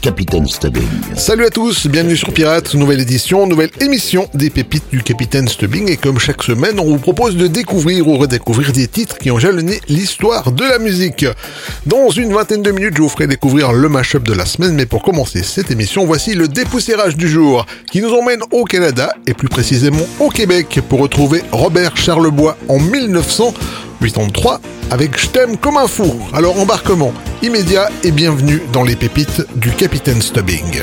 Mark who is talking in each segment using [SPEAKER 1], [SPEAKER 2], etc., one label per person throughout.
[SPEAKER 1] Capitaine Stubbing.
[SPEAKER 2] Salut à tous, bienvenue sur Pirates, nouvelle édition, nouvelle émission des pépites du Capitaine Stubbing et comme chaque semaine on vous propose de découvrir ou redécouvrir des titres qui ont jalonné l'histoire de la musique. Dans une vingtaine de minutes je vous ferai découvrir le mashup de la semaine mais pour commencer cette émission voici le dépoussiérage du jour qui nous emmène au Canada et plus précisément au Québec pour retrouver Robert Charlebois en 1900 83 avec Je t'aime comme un fou. Alors embarquement immédiat et bienvenue dans les pépites du Capitaine Stubbing.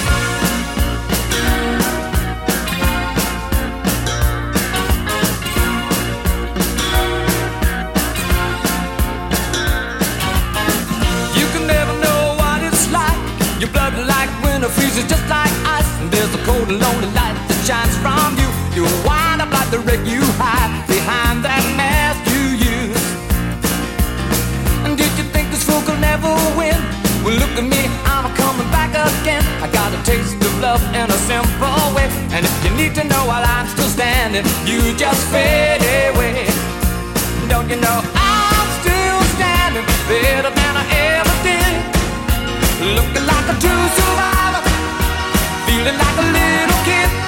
[SPEAKER 3] Need to know while I'm still standing, you just fade away. Don't you know I'm still standing better than I ever did? Looking like a true survivor, feeling like a little kid.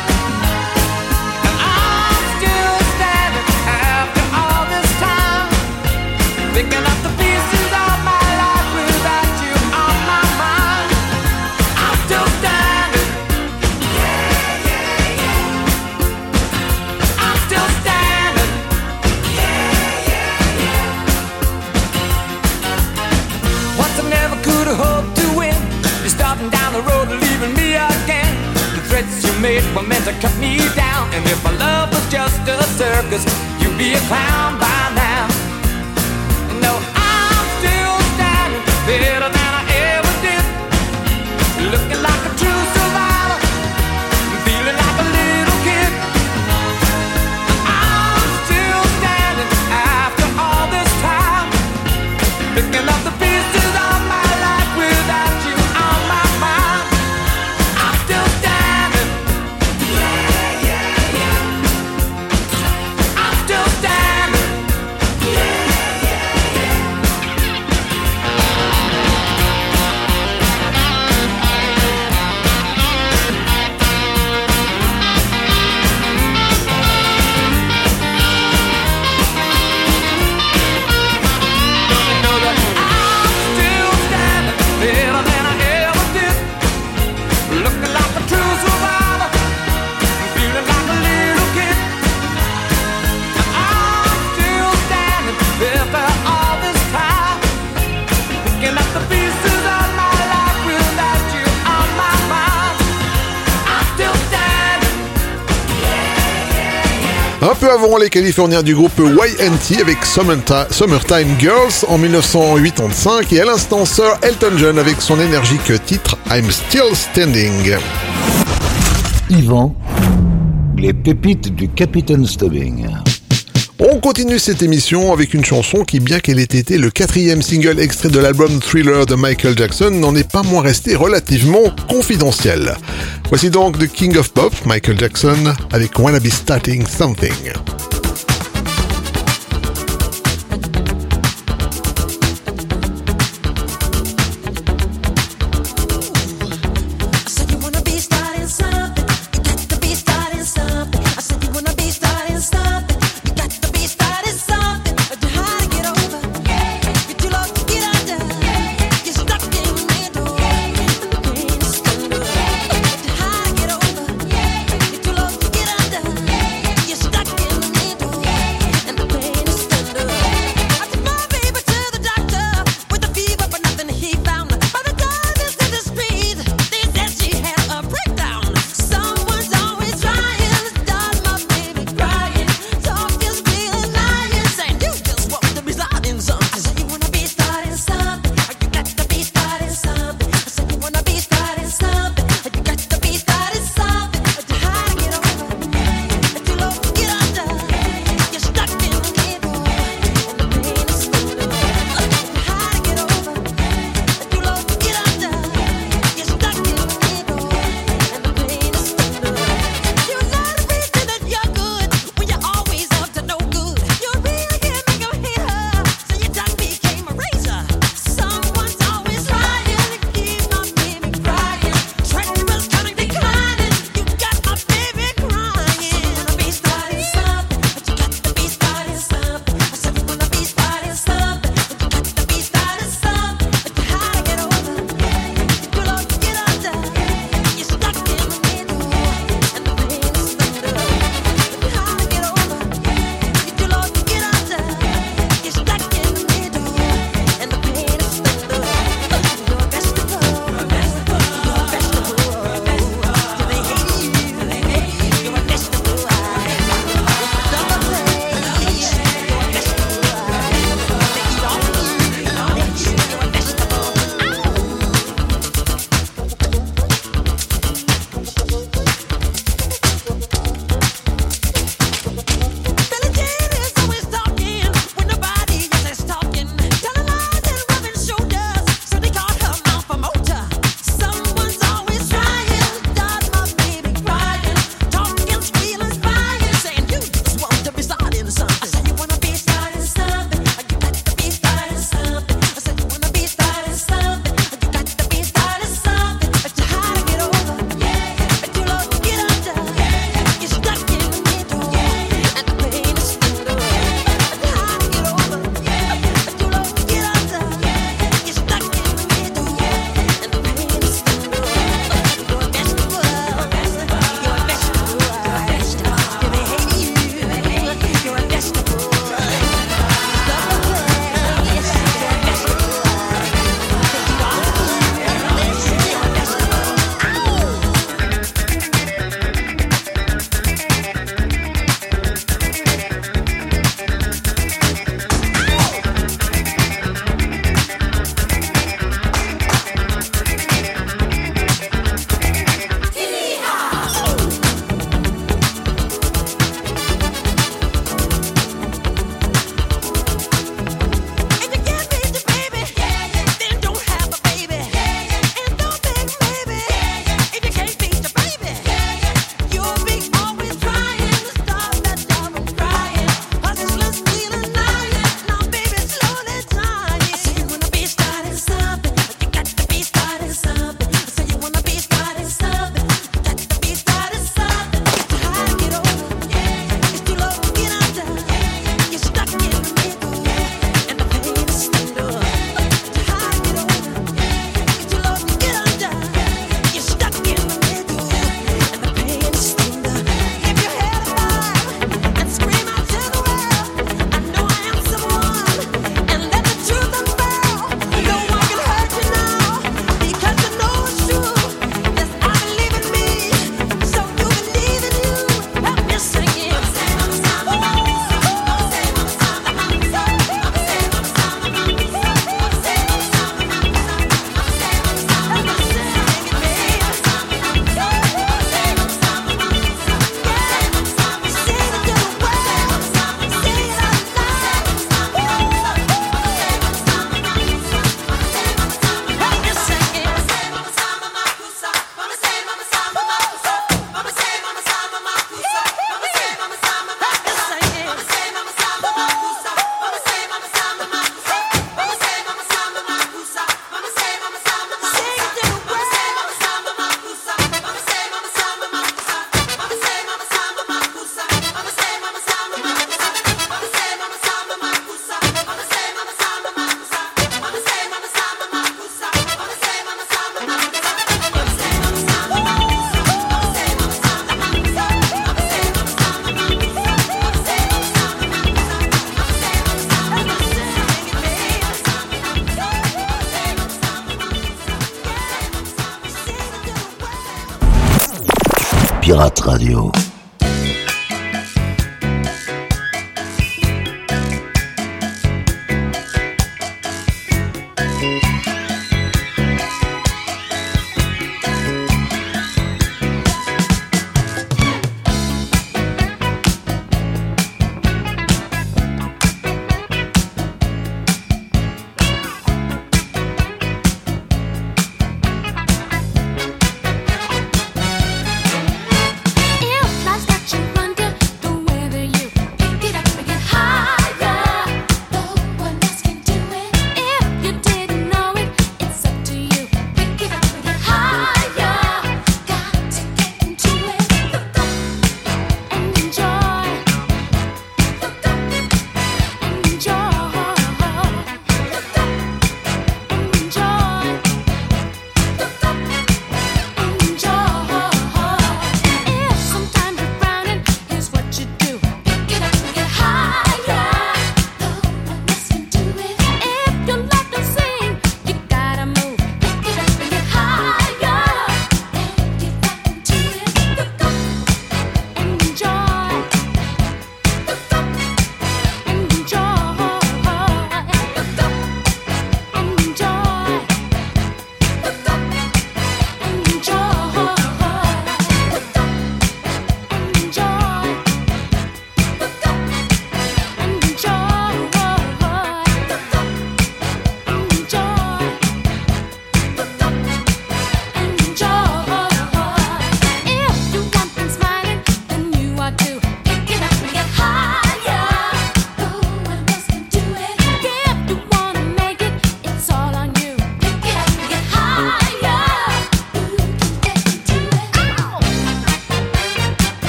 [SPEAKER 3] Cut me down. And if my love was just a circus, you'd be a clown by now. No, I'm still standing better than I ever did. Looking like a true survivor, feeling like a little kid. I'm still standing after all this time. Picking
[SPEAKER 4] Les Californiens du groupe YNT avec Summerti- Summertime Girls en 1985 et à l'instant Sir Elton John avec son énergique titre I'm Still Standing.
[SPEAKER 1] Yvan, les pépites du Capitaine Stubbing.
[SPEAKER 4] On continue cette émission avec une chanson qui, bien qu'elle ait été le quatrième single extrait de l'album Thriller de Michael Jackson, n'en est pas moins restée relativement confidentielle. Voici donc The King of Pop, Michael Jackson, avec Wanna Be Starting Something.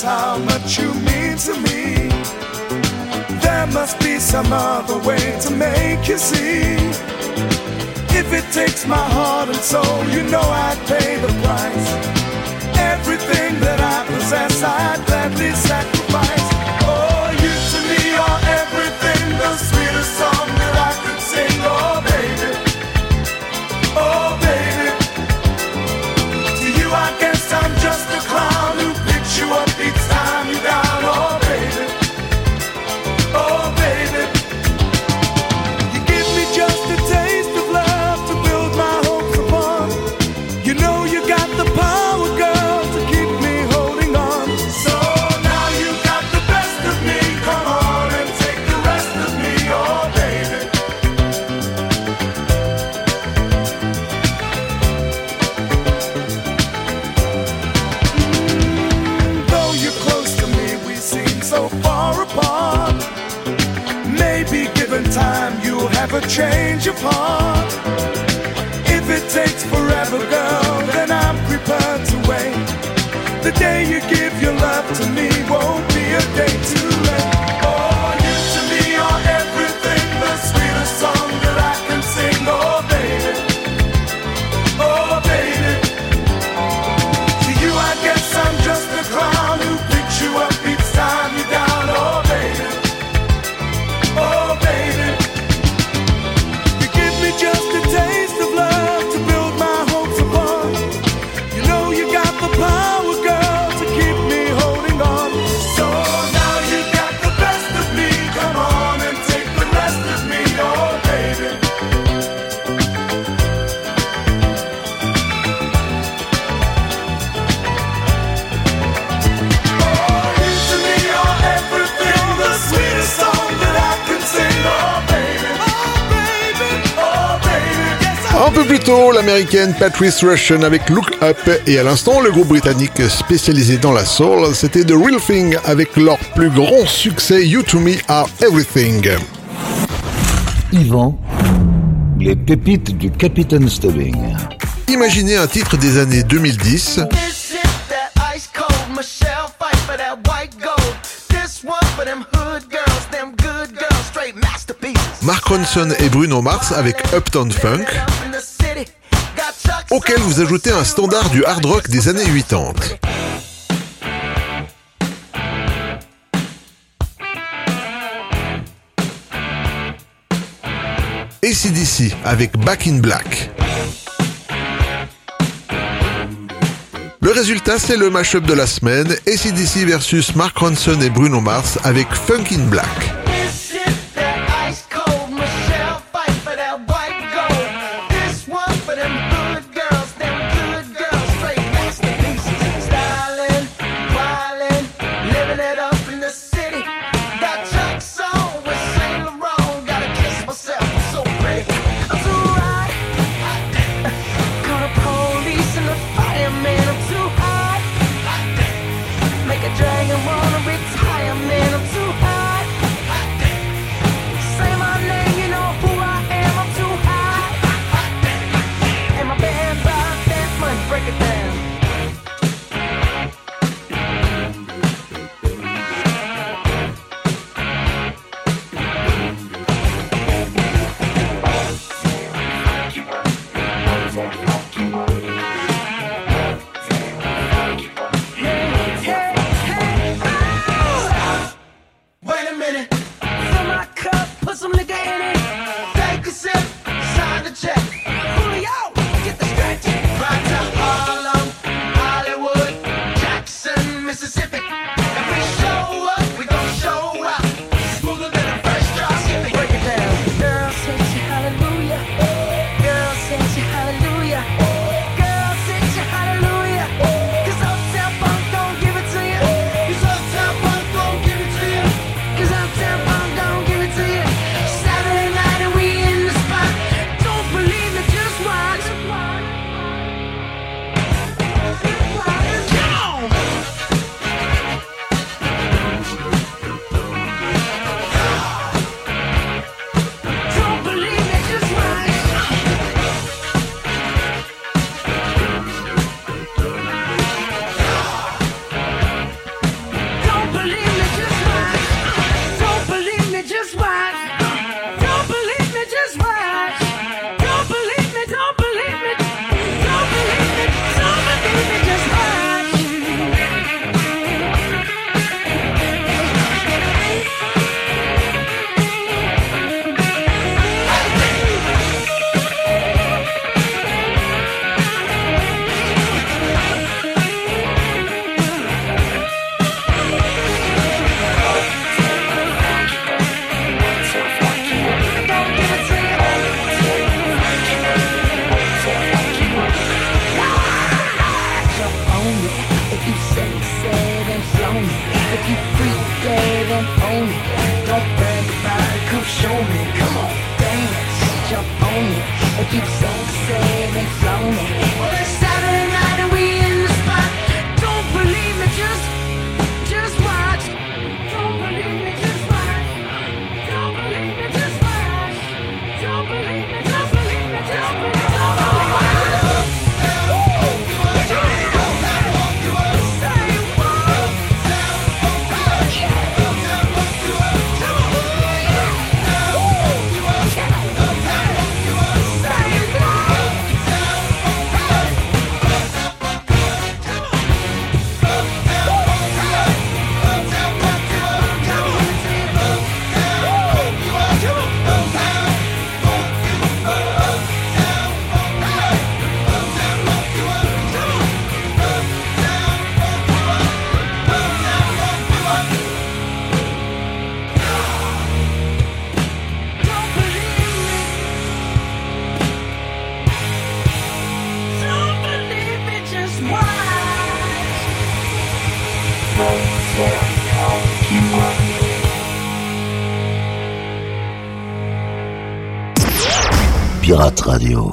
[SPEAKER 5] how much you mean to me. There must be some other way to make you see. If it takes my heart and soul, you know I'd pay the price. Everything that I possess, I'd gladly sacrifice. Oh, you to me are everything, the sweetest song. to me won't be a day.
[SPEAKER 6] américaine Patrice Russian avec Look Up et à l'instant le groupe britannique spécialisé dans la soul, c'était The Real Thing avec leur plus grand succès You To Me Are Everything.
[SPEAKER 1] Yvan, les pépites du Capitaine Stubbing.
[SPEAKER 6] Imaginez un titre des années 2010. Mark Ronson et Bruno Mars avec Uptown Funk auquel vous ajoutez un standard du hard rock des années 80. ACDC avec Back in Black. Le résultat, c'est le mashup de la semaine, ACDC versus Mark Ronson et Bruno Mars avec Funk in Black.
[SPEAKER 3] Radio.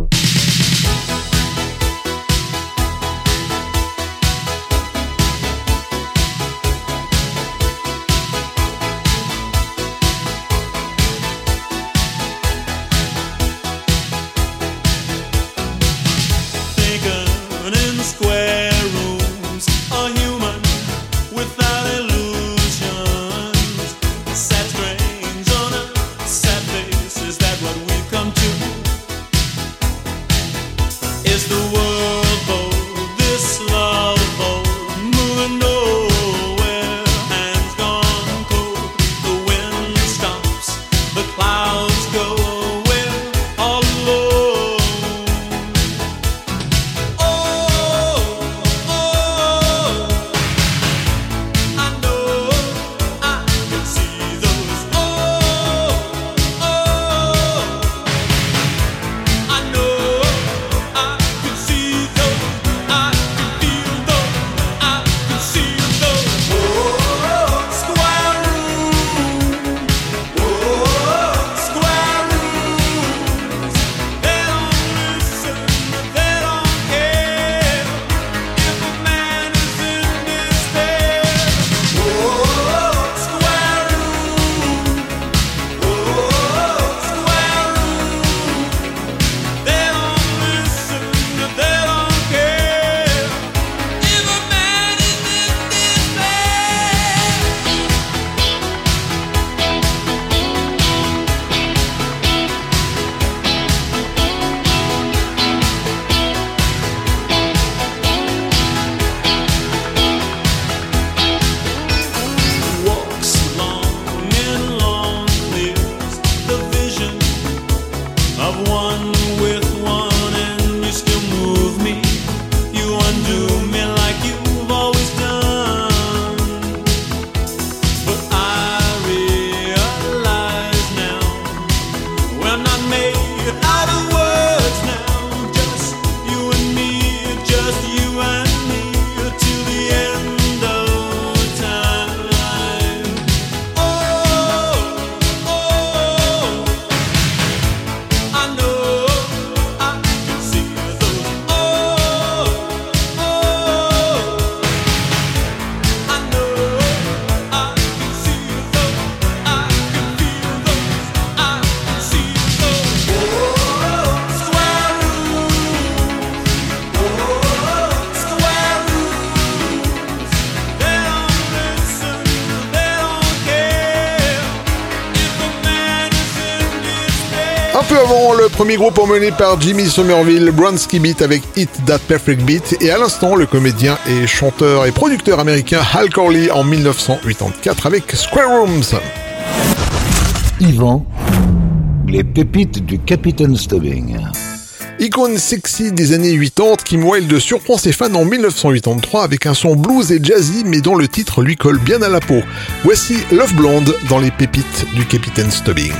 [SPEAKER 7] premier groupe emmené par Jimmy Somerville, Bronski Beat avec Hit That Perfect Beat et à l'instant le comédien et chanteur et producteur américain Hal Corley en 1984 avec Square Rooms.
[SPEAKER 3] Yvan, les pépites du Capitaine Stubbing.
[SPEAKER 7] Icône sexy des années 80, Kim Wilde surprend ses fans en 1983 avec un son blues et jazzy mais dont le titre lui colle bien à la peau. Voici Love Blonde dans les pépites du Capitaine Stubbing.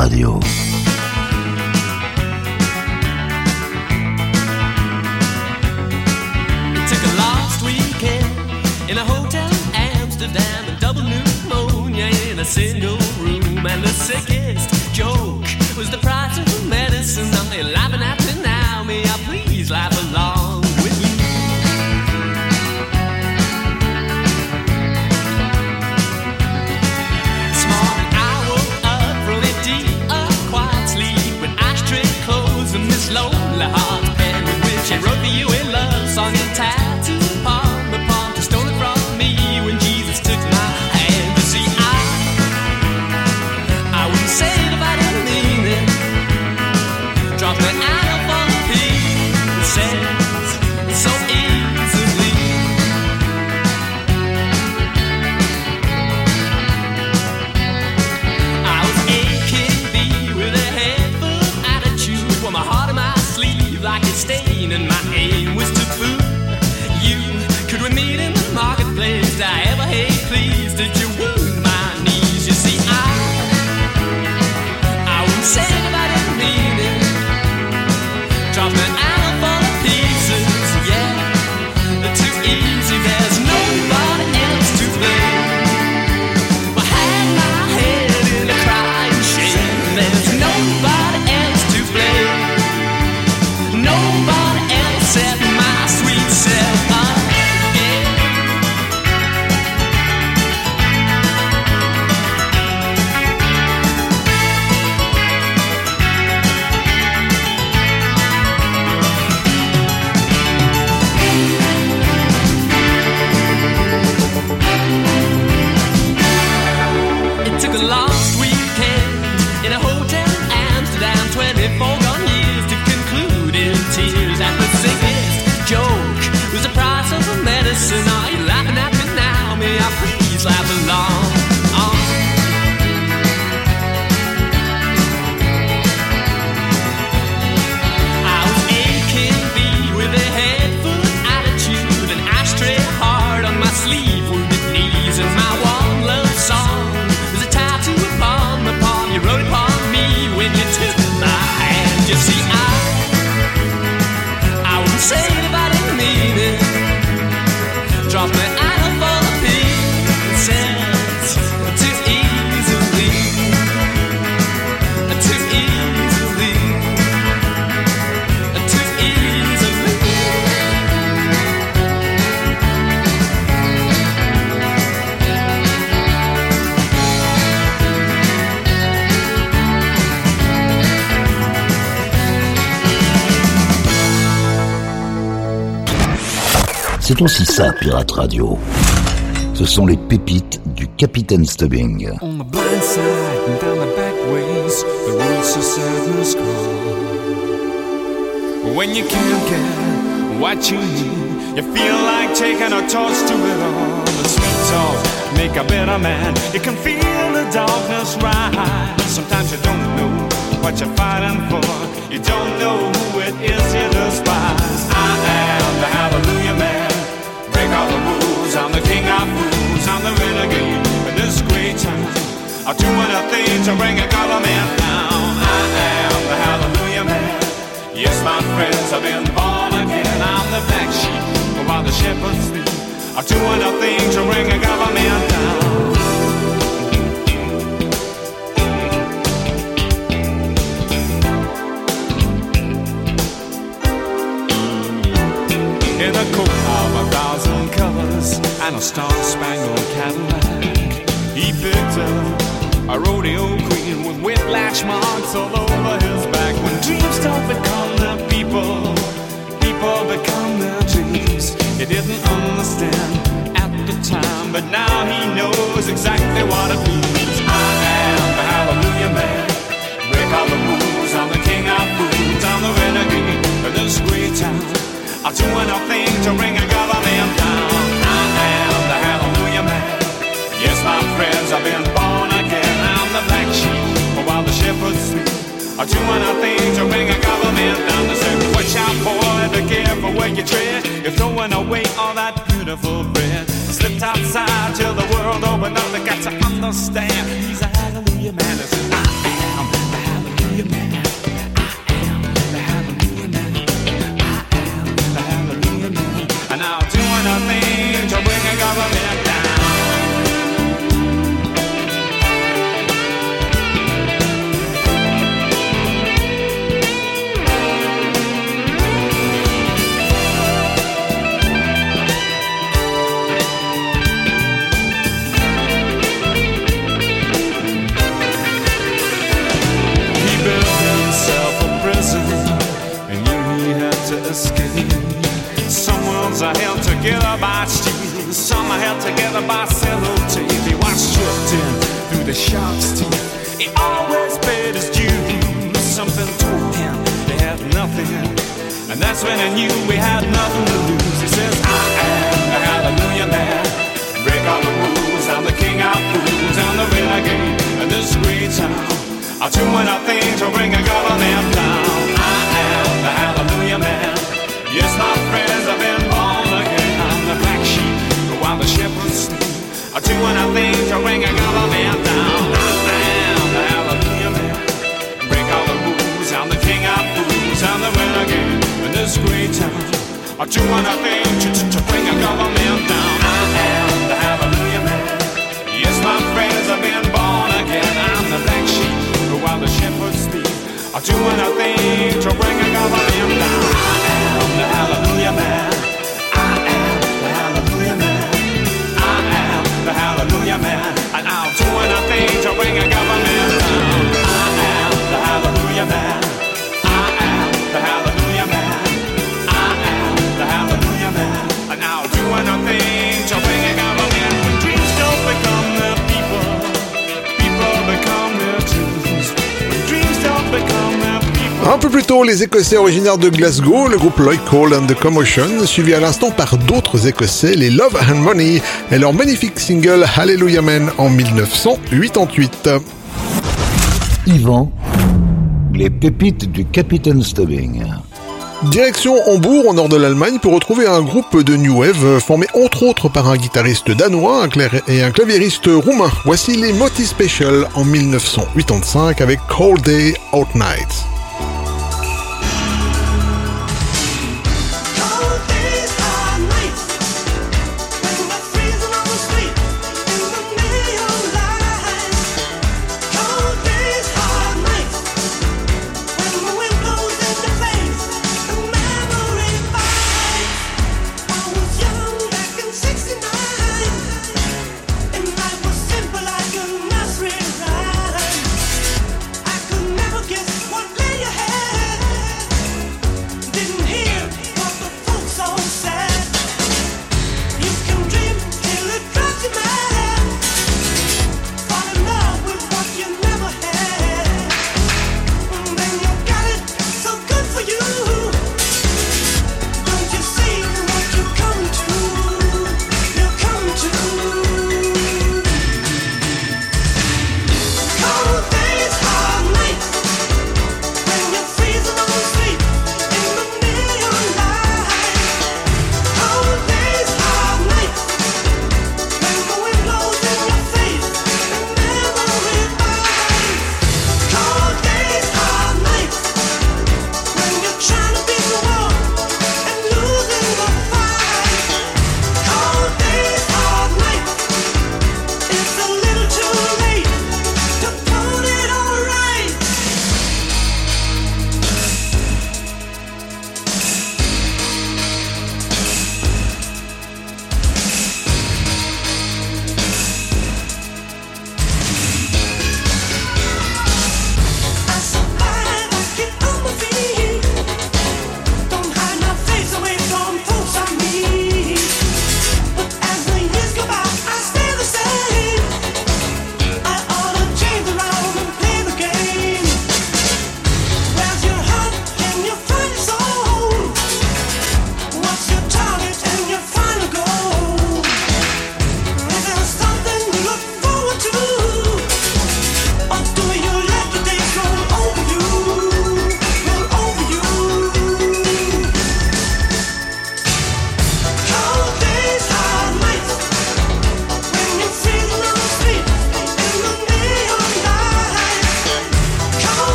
[SPEAKER 3] Radio. C'est aussi ça, Pirate Radio. Ce sont les pépites du Capitaine Stubbing.
[SPEAKER 8] On the blind side and down the back ways, the sadness call. When you can't get what you need, you feel like taking a torch to it all. The sweet talk make a better man. You can feel the darkness rise. Sometimes you don't know what you're fighting for. You don't know who it is you despise. I am the hallelujah man. I'm doing a thing to bring a government down. I am the hallelujah man. Yes, my friends, I've been born again. I'm the black sheep while the shepherds sleep. I'm doing a thing to bring a government down. In a coat of a thousand colors and a star-spangled Cadillac, he picked up a rodeo queen with whiplash marks all over his back. When dreams don't become their people, people become their dreams. He didn't understand at the time, but now he knows exactly what it means. I am the hallelujah man. Break all the rules. I'm the king of fools. I'm the renegade of this great town. I'm doing a thing to bring a government down. I am the hallelujah man. Yes, my friends, I've been born the black sheep, while the shepherds sleep. I'm doing a thing to bring a government down. They say, watch out, boy, be careful where you tread. You're throwing away all that beautiful bread. Slipped outside till the world opened up. They got to understand. He's a hallelujah man. I am the hallelujah man.
[SPEAKER 4] Un peu plus tôt, les Écossais originaires de Glasgow, le groupe Lloyd Cole and the Commotion, suivi à l'instant par d'autres Écossais, les Love and Money, et leur magnifique single Hallelujah Man en 1988.
[SPEAKER 3] Yvan, les pépites du Capitaine Stubbing.
[SPEAKER 4] Direction Hambourg, au nord de l'Allemagne, pour retrouver un groupe de New Wave formé entre autres par un guitariste danois un et un claviériste roumain. Voici les Moti Special en 1985 avec Cold Day
[SPEAKER 9] Outnight.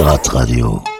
[SPEAKER 3] Pirate Radio.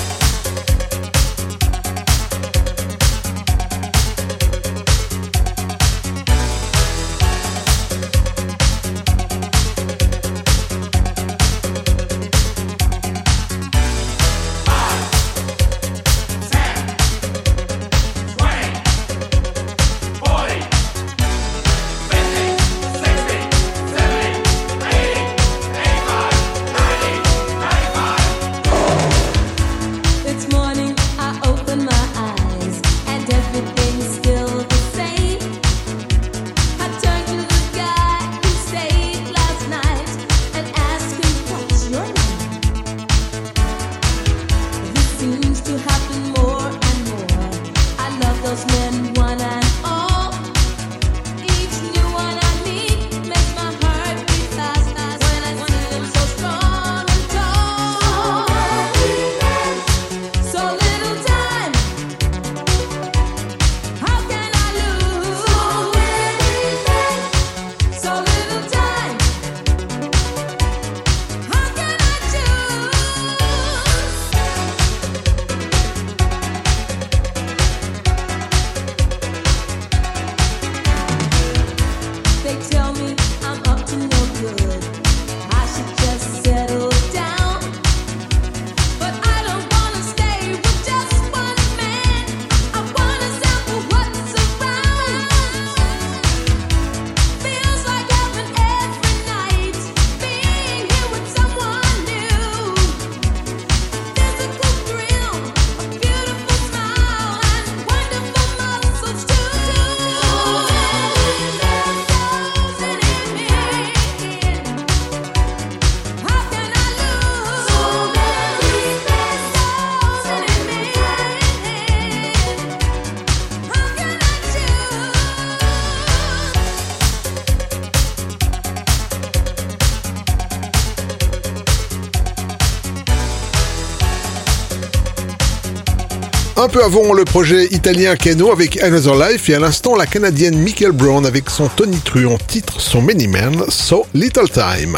[SPEAKER 4] Un peu avant le projet italien Keno avec Another Life et à l'instant la canadienne Michael Brown avec son Tony Truant titre son Many Men, So Little Time.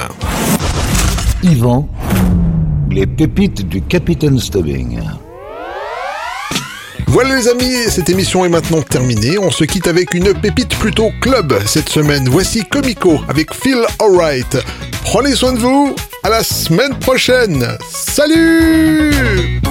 [SPEAKER 7] Yvan, les pépites du Capitaine Stubbing.
[SPEAKER 4] Voilà les amis, cette émission est maintenant terminée. On se quitte avec une pépite plutôt club cette semaine. Voici Comico avec Feel Alright. Prenez soin de vous, à la semaine prochaine. Salut